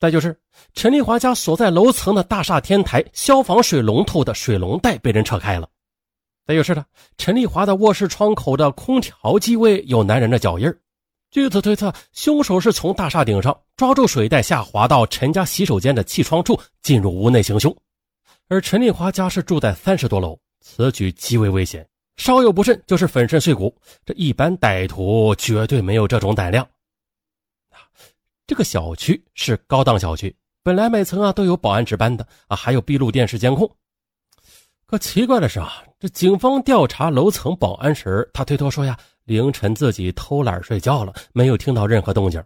再就是陈丽华家所在楼层的大厦天台消防水龙头的水龙带被人扯开了。再就是呢，陈丽华的卧室窗口的空调机位有男人的脚印据此推测，凶手是从大厦顶上抓住水带下滑到陈家洗手间的气窗处进入屋内行凶。而陈丽华家是住在三十多楼，此举极为危险，稍有不慎就是粉身碎骨。这一般歹徒绝对没有这种胆量。这个小区是高档小区，本来每层啊都有保安值班的啊，还有闭路电视监控。可奇怪的是啊，这警方调查楼层保安时，他推脱说呀，凌晨自己偷懒睡觉了，没有听到任何动静。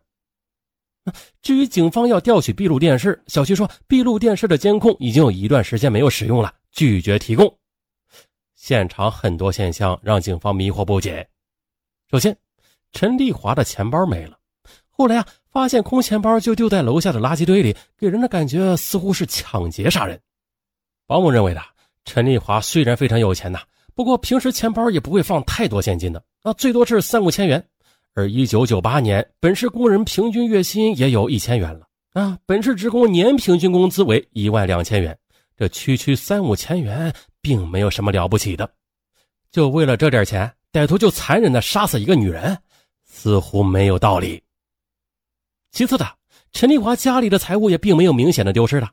至于警方要调取闭路电视，小区说闭路电视的监控已经有一段时间没有使用了，拒绝提供。现场很多现象让警方迷惑不解。首先，陈丽华的钱包没了，后来啊，发现空钱包就丢在楼下的垃圾堆里，给人的感觉似乎是抢劫杀人。保姆认为的。陈丽华虽然非常有钱呐，不过平时钱包也不会放太多现金的，那最多是三五千元。而一九九八年，本市工人平均月薪也有一千元了啊，本市职工年平均工资为一万两千元，这区区三五千元并没有什么了不起的。就为了这点钱，歹徒就残忍的杀死一个女人，似乎没有道理。其次的，陈丽华家里的财物也并没有明显的丢失的。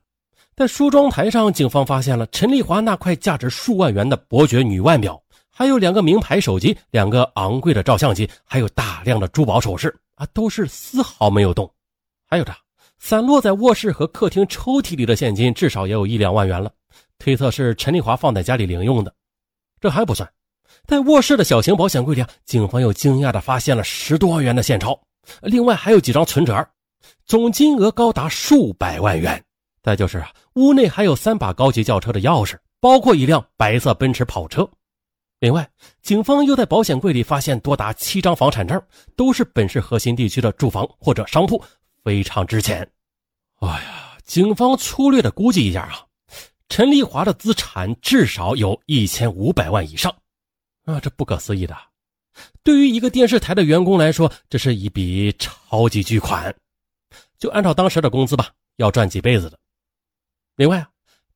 在梳妆台上，警方发现了陈丽华那块价值数万元的伯爵女腕表，还有两个名牌手机、两个昂贵的照相机，还有大量的珠宝首饰啊，都是丝毫没有动。还有着散落在卧室和客厅抽屉里的现金，至少也有一两万元了，推测是陈丽华放在家里零用的。这还不算，在卧室的小型保险柜里，警方又惊讶地发现了十多万元的现钞，另外还有几张存折，总金额高达数百万元。再就是啊，屋内还有三把高级轿车的钥匙，包括一辆白色奔驰跑车。另外，警方又在保险柜里发现多达七张房产证，都是本市核心地区的住房或者商铺，非常值钱。哎呀，警方粗略的估计一下啊，陈丽华的资产至少有一千五百万以上啊，这不可思议的。对于一个电视台的员工来说，这是一笔超级巨款。就按照当时的工资吧，要赚几辈子的。另外啊，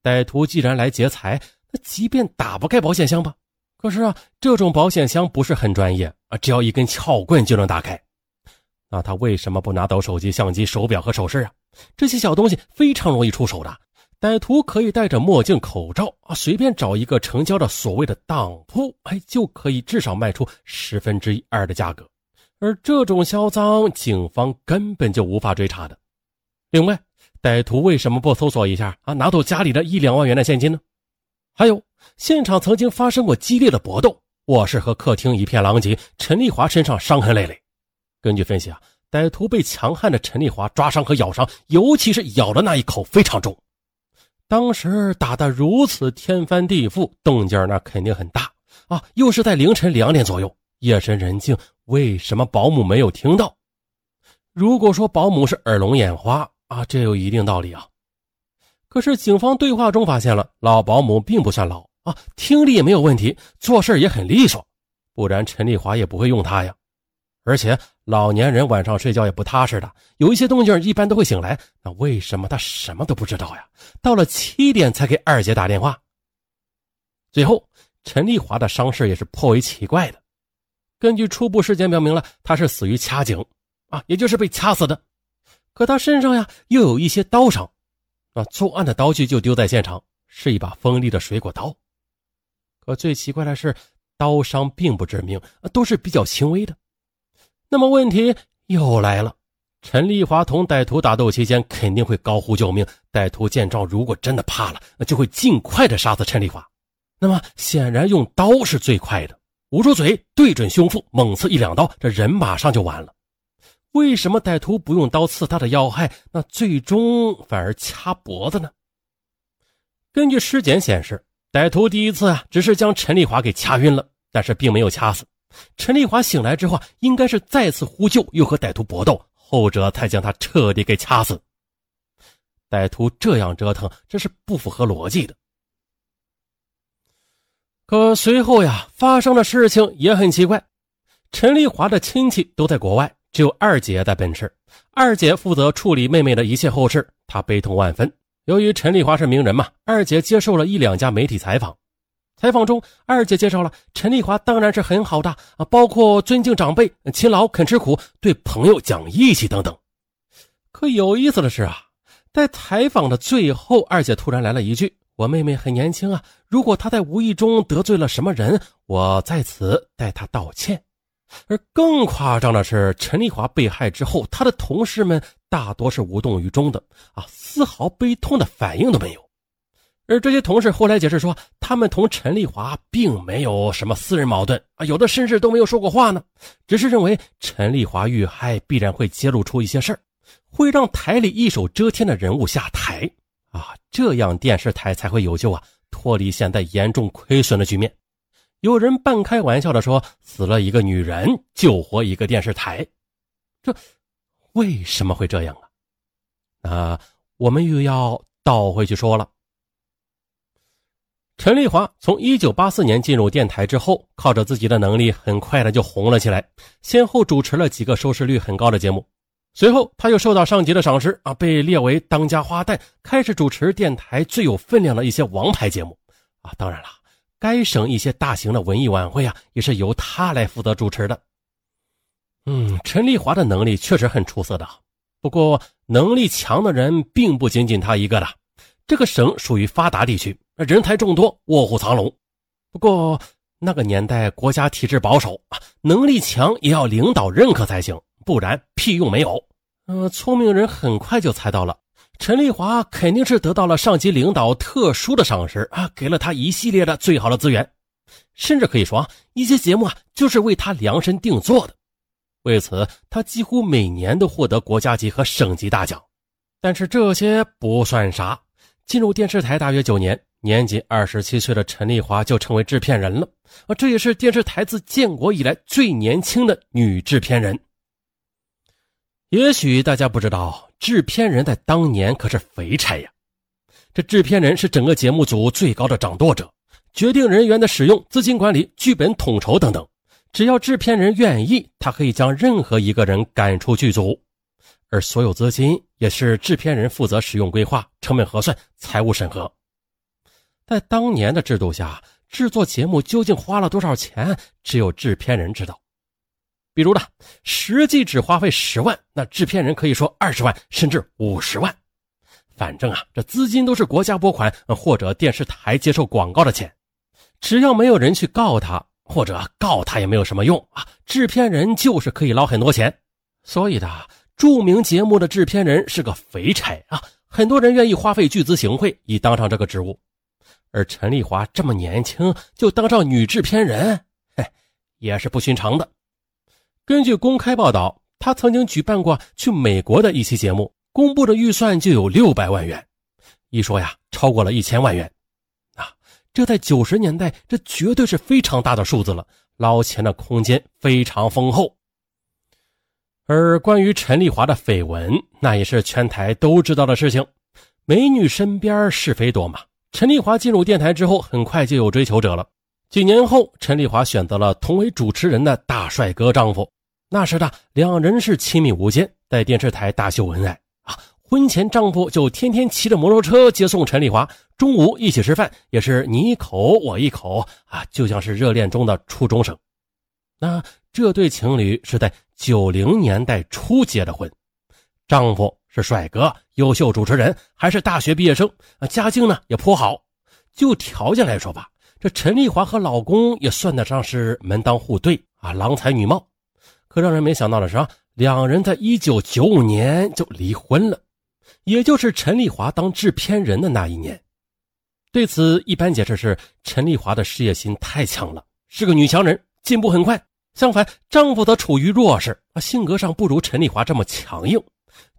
歹徒既然来劫财，那即便打不开保险箱吧？可是啊，这种保险箱不是很专业啊，只要一根撬棍就能打开。那他为什么不拿走手机、相机、手表和首饰啊？这些小东西非常容易出手的，歹徒可以戴着墨镜、口罩啊，随便找一个成交的所谓的当铺，哎，就可以至少卖出十分之一二的价格。而这种销赃，警方根本就无法追查的。另外。歹徒为什么不搜索一下啊？拿走家里的一两万元的现金呢？还有，现场曾经发生过激烈的搏斗，卧室和客厅一片狼藉，陈丽华身上伤痕累累。根据分析啊，歹徒被强悍的陈丽华抓伤和咬伤，尤其是咬的那一口非常重。当时打得如此天翻地覆，动静那肯定很大啊！又是在凌晨两点左右，夜深人静，为什么保姆没有听到？如果说保姆是耳聋眼花。啊，这有一定道理啊。可是警方对话中发现了，老保姆并不算老啊，听力也没有问题，做事也很利索，不然陈丽华也不会用他呀。而且老年人晚上睡觉也不踏实的，有一些动静一般都会醒来。那为什么他什么都不知道呀？到了七点才给二姐打电话。最后，陈丽华的伤势也是颇为奇怪的。根据初步尸检表明了，他是死于掐颈啊，也就是被掐死的。可他身上呀又有一些刀伤，啊，作案的刀具就丢在现场，是一把锋利的水果刀。可最奇怪的是，刀伤并不致命，都是比较轻微的。那么问题又来了：陈丽华同歹徒打斗期间肯定会高呼救命，歹徒见状如果真的怕了，那就会尽快的杀死陈丽华。那么显然用刀是最快的，捂住嘴，对准胸腹猛刺一两刀，这人马上就完了。为什么歹徒不用刀刺他的要害，那最终反而掐脖子呢？根据尸检显示，歹徒第一次啊只是将陈丽华给掐晕了，但是并没有掐死。陈丽华醒来之后，应该是再次呼救，又和歹徒搏斗，后者才将他彻底给掐死。歹徒这样折腾，这是不符合逻辑的。可随后呀，发生的事情也很奇怪，陈丽华的亲戚都在国外。只有二姐在本市。二姐负责处理妹妹的一切后事，她悲痛万分。由于陈丽华是名人嘛，二姐接受了一两家媒体采访。采访中，二姐介绍了陈丽华当然是很好的啊，包括尊敬长辈、勤劳肯吃苦、对朋友讲义气等等。可有意思的是啊，在采访的最后，二姐突然来了一句：“我妹妹很年轻啊，如果她在无意中得罪了什么人，我在此代她道歉。”而更夸张的是，陈丽华被害之后，她的同事们大多是无动于衷的啊，丝毫悲痛的反应都没有。而这些同事后来解释说，他们同陈丽华并没有什么私人矛盾啊，有的甚至都没有说过话呢，只是认为陈丽华遇害必然会揭露出一些事儿，会让台里一手遮天的人物下台啊，这样电视台才会有救啊，脱离现在严重亏损的局面。有人半开玩笑的说：“死了一个女人，救活一个电视台。”这为什么会这样啊？那我们又要倒回去说了。陈丽华从一九八四年进入电台之后，靠着自己的能力，很快的就红了起来，先后主持了几个收视率很高的节目。随后，他又受到上级的赏识啊，被列为当家花旦，开始主持电台最有分量的一些王牌节目啊。当然了，该省一些大型的文艺晚会啊，也是由他来负责主持的。嗯，陈丽华的能力确实很出色的，不过能力强的人并不仅仅他一个的。这个省属于发达地区。人才众多，卧虎藏龙。不过那个年代国家体制保守，能力强也要领导认可才行，不然屁用没有。嗯，聪明人很快就猜到了，陈丽华肯定是得到了上级领导特殊的赏识啊，给了他一系列的最好的资源，甚至可以说啊，一些节目啊就是为他量身定做的。为此，他几乎每年都获得国家级和省级大奖。但是这些不算啥，进入电视台大约九年。年仅二十七岁的陈丽华就成为制片人了，啊，这也是电视台自建国以来最年轻的女制片人。也许大家不知道，制片人在当年可是肥差呀。这制片人是整个节目组最高的掌舵者，决定人员的使用、资金管理、剧本统筹等等。只要制片人愿意，他可以将任何一个人赶出剧组，而所有资金也是制片人负责使用、规划、成本核算、财务审核。在当年的制度下，制作节目究竟花了多少钱，只有制片人知道。比如呢，实际只花费十万，那制片人可以说二十万甚至五十万。反正啊，这资金都是国家拨款或者电视台接受广告的钱，只要没有人去告他，或者告他也没有什么用啊。制片人就是可以捞很多钱。所以的著名节目的制片人是个肥差啊，很多人愿意花费巨资行贿以当上这个职务。而陈丽华这么年轻就当上女制片人，嘿，也是不寻常的。根据公开报道，她曾经举办过去美国的一期节目，公布的预算就有六百万元，一说呀，超过了一千万元。啊，这在九十年代，这绝对是非常大的数字了，捞钱的空间非常丰厚。而关于陈丽华的绯闻，那也是全台都知道的事情。美女身边是非多嘛。陈丽华进入电台之后，很快就有追求者了。几年后，陈丽华选择了同为主持人的大帅哥丈夫。那时的两人是亲密无间，在电视台大秀恩爱啊。婚前，丈夫就天天骑着摩托车接送陈丽华，中午一起吃饭，也是你一口我一口啊，就像是热恋中的初中生。那这对情侣是在九零年代初结的婚，丈夫。是帅哥、优秀主持人，还是大学毕业生啊？家境呢也颇好。就条件来说吧，这陈丽华和老公也算得上是门当户对啊，郎才女貌。可让人没想到的是啊，两人在一九九五年就离婚了，也就是陈丽华当制片人的那一年。对此，一般解释是陈丽华的事业心太强了，是个女强人，进步很快。相反，丈夫则处于弱势啊，性格上不如陈丽华这么强硬。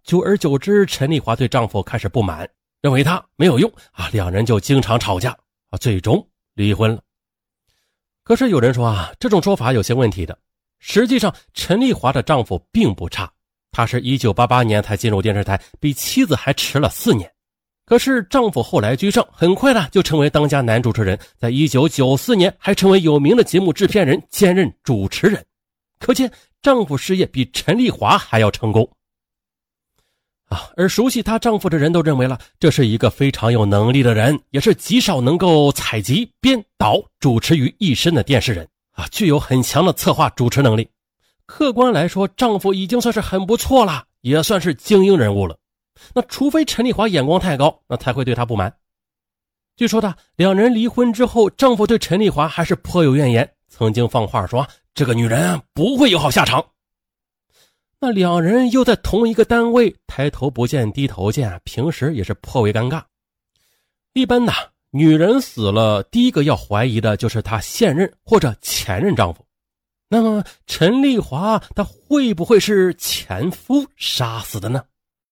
久而久之，陈丽华对丈夫开始不满，认为他没有用啊，两人就经常吵架啊，最终离婚了。可是有人说啊，这种说法有些问题的。实际上，陈丽华的丈夫并不差，他是一九八八年才进入电视台，比妻子还迟了四年。可是丈夫后来居上，很快呢就成为当家男主持人，在一九九四年还成为有名的节目制片人，兼任主持人。可见。丈夫事业比陈丽华还要成功。啊，而熟悉她丈夫的人都认为了，这是一个非常有能力的人，也是极少能够采集、编导、主持于一身的电视人啊，具有很强的策划主持能力。客观来说，丈夫已经算是很不错了，也算是精英人物了。那除非陈丽华眼光太高，那才会对她不满。据说的，两人离婚之后，丈夫对陈丽华还是颇有怨言，曾经放话说这个女人不会有好下场。那两人又在同一个单位，抬头不见低头见，平时也是颇为尴尬。一般呢，女人死了，第一个要怀疑的就是她现任或者前任丈夫。那么陈丽华她会不会是前夫杀死的呢？